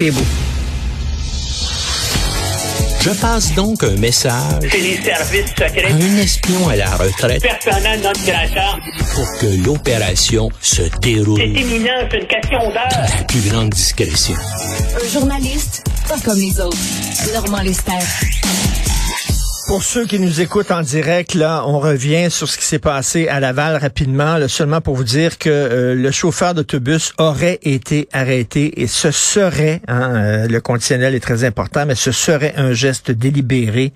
C'est beau. Je passe donc un message C'est les services à secrets. un espion à la retraite Personnel non grata. pour que l'opération se déroule C'est imminent, c'est une question d'heure. la plus grande discrétion. Un journaliste pas comme les autres. Normand Lester. Pour ceux qui nous écoutent en direct, là, on revient sur ce qui s'est passé à Laval rapidement, seulement pour vous dire que euh, le chauffeur d'autobus aurait été arrêté et ce serait, hein, euh, le conditionnel est très important, mais ce serait un geste délibéré.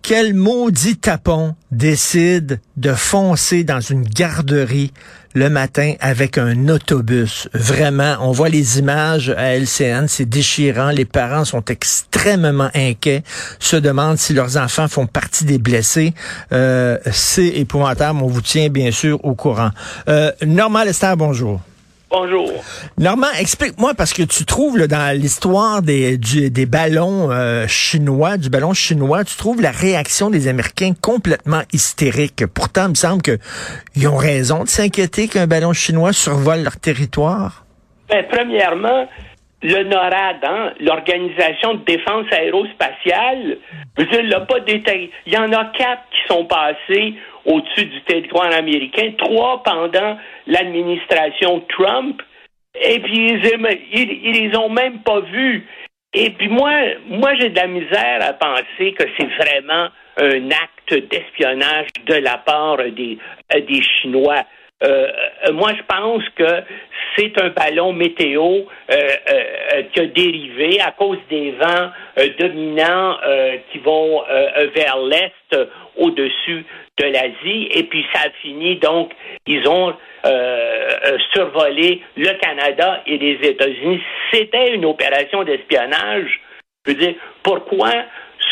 Quel maudit tapon décide de foncer dans une garderie le matin avec un autobus? Vraiment, on voit les images à LCN, c'est déchirant. Les parents sont extrêmement inquiets, se demandent si leurs enfants font partie des blessés. Euh, c'est épouvantable. On vous tient bien sûr au courant. Euh, Normand Lester, bonjour. Bonjour. Normand, explique-moi, parce que tu trouves là, dans l'histoire des, du- des ballons euh, chinois, du ballon chinois, tu trouves la réaction des Américains complètement hystérique. Pourtant, il me semble qu'ils ont raison de s'inquiéter qu'un ballon chinois survole leur territoire. Ben, premièrement, le NORAD, hein, l'Organisation de défense aérospatiale, je veux dire, l'a pas détaillé. Il y en a quatre qui sont passés au-dessus du territoire américain, trois pendant l'administration Trump, et puis ils, ils les ont même pas vus. Et puis moi, moi j'ai de la misère à penser que c'est vraiment un acte d'espionnage de la part des, euh, des Chinois. Euh, euh, moi, je pense que c'est un ballon météo euh, qui a dérivé à cause des vents dominants qui vont vers l'est au-dessus de l'Asie. Et puis ça a fini, donc, ils ont survolé le Canada et les États-Unis. C'était une opération d'espionnage. Je veux dire, pourquoi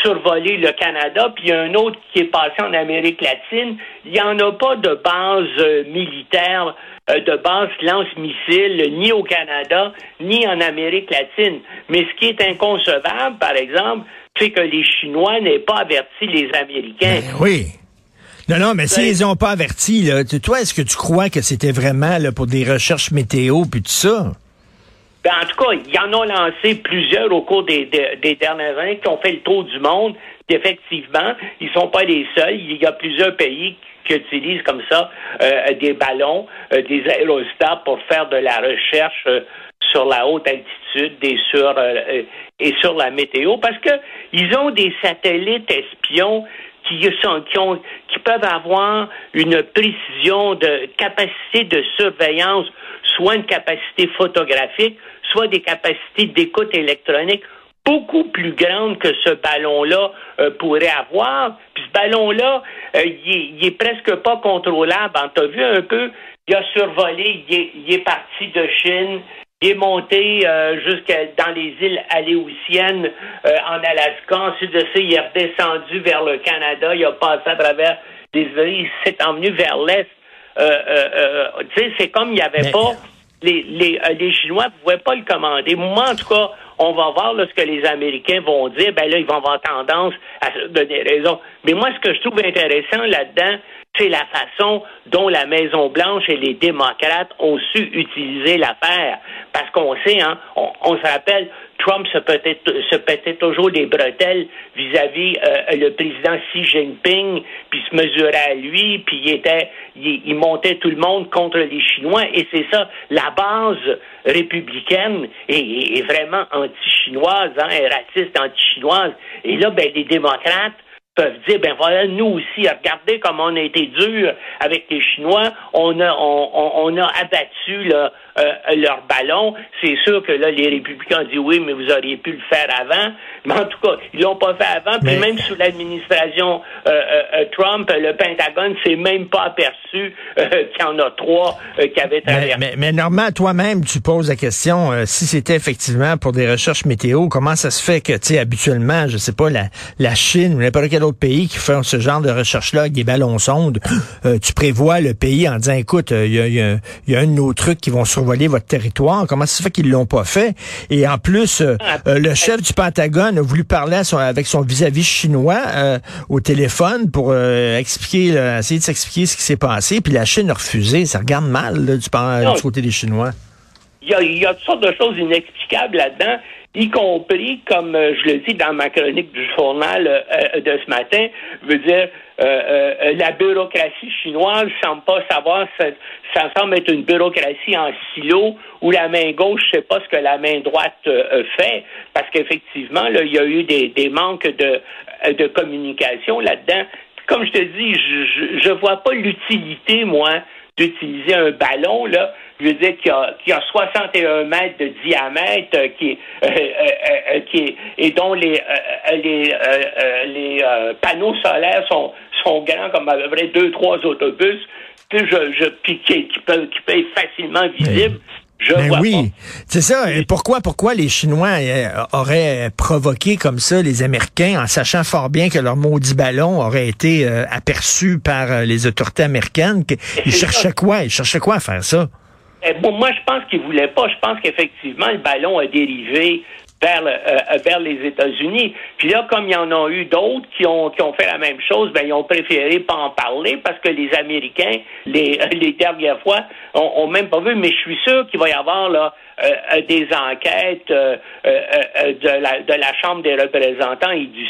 survoler le Canada, puis il y a un autre qui est passé en Amérique latine. Il n'y en a pas de base euh, militaire, euh, de base lance-missiles, ni au Canada, ni en Amérique latine. Mais ce qui est inconcevable, par exemple, c'est que les Chinois n'aient pas averti les Américains. Ben oui. Non, non, mais s'ils Ben- n'ont pas averti, là, toi, est-ce que tu crois que c'était vraiment là, pour des recherches météo puis tout ça? Ben, en tout cas, ils en ont lancé plusieurs au cours des, des- des dernières années qui ont fait le tour du monde. Effectivement, ils sont pas les seuls. Il y a plusieurs pays qui utilisent comme ça euh, des ballons, euh, des aérostats pour faire de la recherche euh, sur la haute altitude et sur, euh, euh, et sur la météo parce que ils ont des satellites espions qui sont qui ont qui peuvent avoir une précision de capacité de surveillance, soit une capacité photographique, soit des capacités d'écoute électronique beaucoup plus grandes que ce ballon-là euh, pourrait avoir. Puis ce ballon-là, euh, il, est, il est presque pas contrôlable. Tu as vu un peu, il a survolé, il est, parti de Chine, il est monté euh, jusqu'à dans les îles Aléoutiennes en Alaska. Ensuite de ça, il est redescendu vers le Canada. Il a passé à travers les îles. Il s'est envenu vers l'est. Euh, euh, euh, tu sais, c'est comme il n'y avait Mais- pas les, les, les Chinois ne pouvaient pas le commander. Moi, en tout cas, on va voir là, ce que les Américains vont dire. Ben là, ils vont avoir tendance à se donner raison. Mais moi, ce que je trouve intéressant là-dedans, c'est la façon dont la Maison-Blanche et les démocrates ont su utiliser l'affaire. Parce qu'on sait, hein, on, se rappelle, Trump se pétait, toujours les bretelles vis-à-vis euh, le président Xi Jinping, puis se mesurait à lui, puis il montait tout le monde contre les Chinois, et c'est ça, la base républicaine est, vraiment anti-chinoise, hein, raciste anti-chinoise. Et là, ben, les démocrates peuvent dire, ben voilà, nous aussi, regardez comment on a été dur avec les Chinois, on a, on, on- on a abattu là, euh, leur ballon. C'est sûr que là, les républicains ont dit oui, mais vous auriez pu le faire avant. Mais en tout cas, ils l'ont pas fait avant. Puis Mais- même sous l'administration euh, euh, euh, Trump, le Pentagone s'est même pas aperçu euh, qu'il y en a trois euh, qui avaient Mais, traversé. mais, mais Normand, toi-même, tu poses la question, euh, si c'était effectivement pour des recherches météo, comment ça se fait que, tu sais, habituellement, je sais pas, la, la Chine ou n'importe quel autre pays qui fait ce genre de recherche-là avec des ballons sondes, euh, tu prévois le pays en disant, écoute, il y, a, y a- y a un de nos trucs qui vont votre territoire? Comment ça se fait qu'ils l'ont pas fait? Et en plus, euh, euh, le chef du Pentagone a voulu parler son- avec son vis-à-vis chinois euh, au téléphone pour expliquer, là, essayer de s'expliquer ce qui s'est passé. Puis la Chine a refusé. Ça regarde mal là, du côté des Chinois. Il y a, toutes sortes de choses inexplicables là-dedans, y compris, comme euh, je le dis dans ma chronique du journal euh, de ce matin, veut dire euh, la bureaucratie chinoise semble pas savoir, ça, semble être une bureaucratie en silo où la main gauche ne sait pas ce que la main droite fait, parce qu'effectivement, il y a eu des, manques de, de communication là-dedans. Comme je te dis, je, je vois pas l'utilité, moi, d'utiliser un ballon, là, je veux dire, qui a, qui a 61 mètres de diamètre, euh, qui, euh, euh, qui est, et dont les, les, les panneaux solaires sont, sont grands comme à peu près deux, trois autobus, que je, je, qui, qui, peut, qui peut être facilement visible. Je ben oui, c'est ça. Et pourquoi, pourquoi les Chinois auraient provoqué comme ça les Américains en sachant fort bien que leur maudit ballon aurait été aperçu par les autorités américaines? Ils cherchaient quoi? Ils cherchaient quoi à faire ça? Eh, bon, moi, je pense qu'ils voulaient pas. Je pense qu'effectivement, le ballon a dérivé vers, euh, vers les États-Unis. Puis là, comme il y en a eu d'autres qui ont, qui ont fait la même chose, ben, ils ont préféré pas en parler parce que les Américains, les, les dernières fois, ont, même pas vu. Mais je suis sûr qu'il va y avoir là euh, euh, des enquêtes de, la, de la Chambre des représentants et du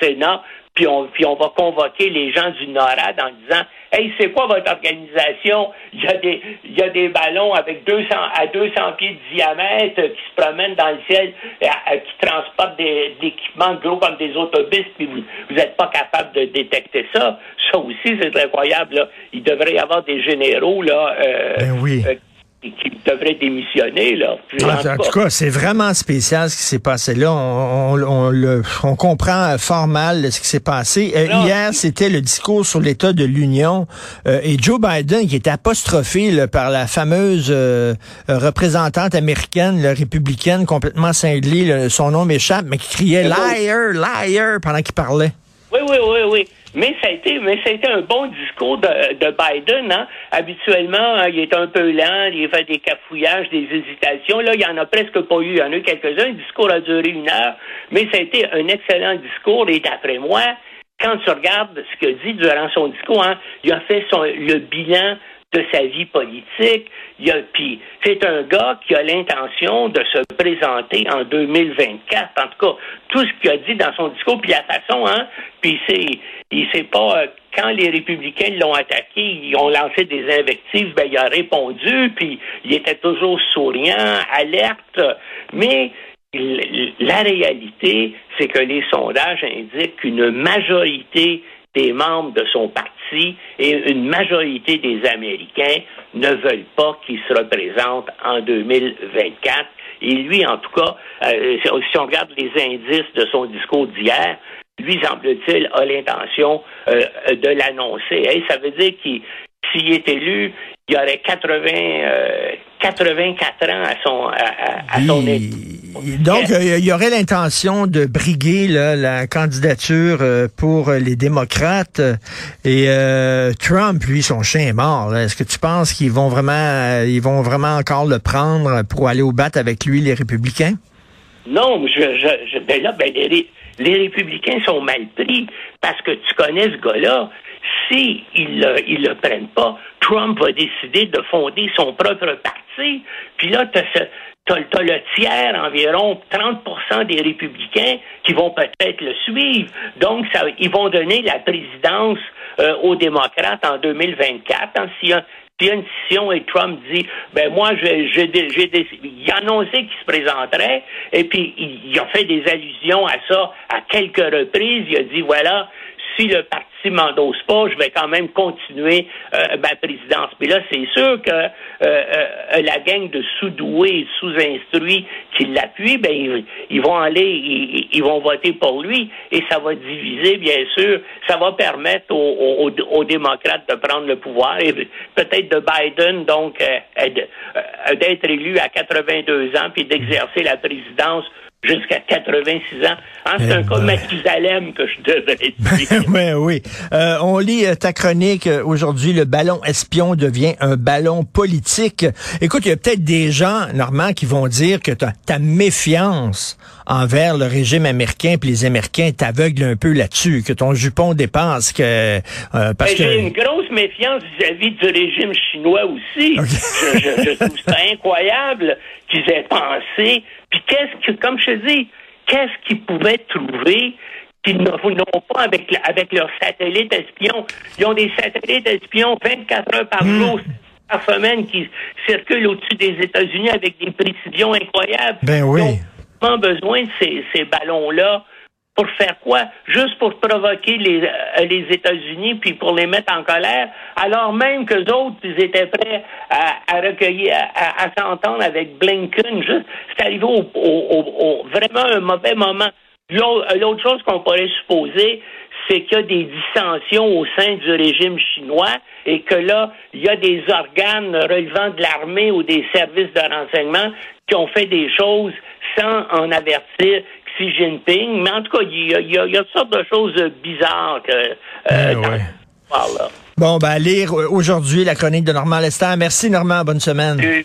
Sénat puis on, puis on va convoquer les gens du NORAD en disant Hey, c'est quoi votre organisation? Il y a des, il y a des ballons avec 200, à 200 pieds de diamètre qui se promènent dans le ciel, qui transportent des, équipements gros comme des autobus, puis vous, vous n'êtes pas capable de détecter ça. Ça aussi, c'est incroyable. Là. Il devrait y avoir des généraux là, euh, ben oui. Euh, qui devrait démissionner. Là. en, tout cas, c'est vraiment spécial ce qui s'est passé là. On, on, le, on, comprend fort mal ce qui s'est passé. Euh, hier, c'était le discours sur l'état de l'Union euh, et Joe Biden qui était apostrophé par la fameuse euh, représentante américaine, la républicaine complètement cinglée. son nom m'échappe, mais qui criait liar, liar pendant qu'il parlait. Oui, oui, oui, oui. Mais ça a été, mais ça a été un bon discours de, de Biden. Hein? Habituellement, hein, il est un peu lent, il fait des cafouillages, des hésitations. Là, il y en a presque pas eu. Il y en a eu quelques-uns. Le discours a duré une heure, mais ça a été un excellent discours. Et d'après moi, quand tu regardes ce qu'il a dit durant son discours, hein, il a fait son, le bilan de sa vie politique. Puis c'est un gars qui a l'intention de se présenter en 2024. En tout cas, tout ce qu'il a dit dans son discours, puis la façon, hein, puis c'est, il sait pas euh, quand les républicains l'ont attaqué, ils ont lancé des invectives, ben il a répondu, puis il était toujours souriant, alerte, mais la réalité, c'est que les sondages indiquent qu'une majorité des membres de son parti et une majorité des Américains ne veulent pas qu'il se représente en 2024. Et lui, en tout cas, euh, si on regarde les indices de son discours d'hier, lui, semble-t-il, a l'intention euh, de l'annoncer. Et ça veut dire qu'il s'il est élu, il aurait 80, 84 euh, ans à son, à, son Donc, il y aurait l'intention de briguer la candidature euh, pour les démocrates. Et euh, Trump, lui, son chien est mort. Est-ce que tu penses qu'ils vont vraiment, ils vont vraiment encore le prendre pour aller au bat avec lui, les républicains? Non, je, je, ben là, ben les, les républicains sont mal pris parce que tu connais ce gars-là si ils le, ils le prennent pas, Trump va décider de fonder son propre parti. Puis là, tu as, le tiers, environ 30% des républicains qui vont peut-être le suivre. Donc, ça, ils vont donner la présidence euh, aux démocrates en 2024. Hein, s'il y a, une scission et Trump dit, ben moi, j'ai, j'ai, il a annoncé qu'il se présenterait, et puis il, a fait des allusions à ça à quelques reprises. Il a dit, voilà, si le parti m'endosse pas, je vais quand même continuer euh, ma présidence. Mais là, c'est sûr que euh, euh, la gang de sous-doués sous-instruits qui l'appuient, ben ils, vont aller, ils, vont voter pour lui et ça va diviser, bien sûr. Ça va permettre aux, aux, démocrates de prendre le pouvoir et peut-être de Biden, donc, d'être élu à 82 ans puis d'exercer la présidence jusqu'à 86 ans. Hein, c'est un cas Mathusalem que je devrais dire. oui, oui. Euh, on lit euh, ta chronique euh, aujourd'hui, le ballon espion devient un ballon politique. Écoute, il y a peut-être des gens, Normand, qui vont dire que ta méfiance envers le régime américain puis les Américains t'aveugle un peu là-dessus, que ton jupon dépasse, que euh, parce Ben, que J'ai une grosse méfiance vis-à-vis du régime chinois aussi. Je, je- je trouve ça incroyable qu'ils aient pensé. Puis qu'est-ce que, comme je te dis, qu'est-ce qu'ils pouvaient trouver qu'ils n'ont pas avec, leurs satellites espions. Ils ont des satellites espions 24 heures par Hmm. jour, par semaine, qui circulent au-dessus des États-Unis avec des précisions incroyables. Ben oui. Besoin de ces, ballons-là pour faire quoi? Juste pour provoquer les, euh, les États-Unis puis pour les mettre en colère, alors même que autres, ils étaient prêts à, recueillir, à, s'entendre avec Blinken. Juste, c'est arrivé au, au- vraiment un mauvais moment. L'autre chose qu'on pourrait supposer, c'est qu'il y a des dissensions au sein du régime chinois et que là, il y a des organes relevant de l'armée ou des services de renseignement qui ont fait des choses sans en avertir Xi Jinping. Mais en tout cas, il y a, il y a- il y a toutes sortes de choses bizarres que, euh, dans ouais. cette histoire-là. bon, ben lire euh, aujourd'hui la chronique de Normand Lester. Merci Normand, bonne semaine. Bye.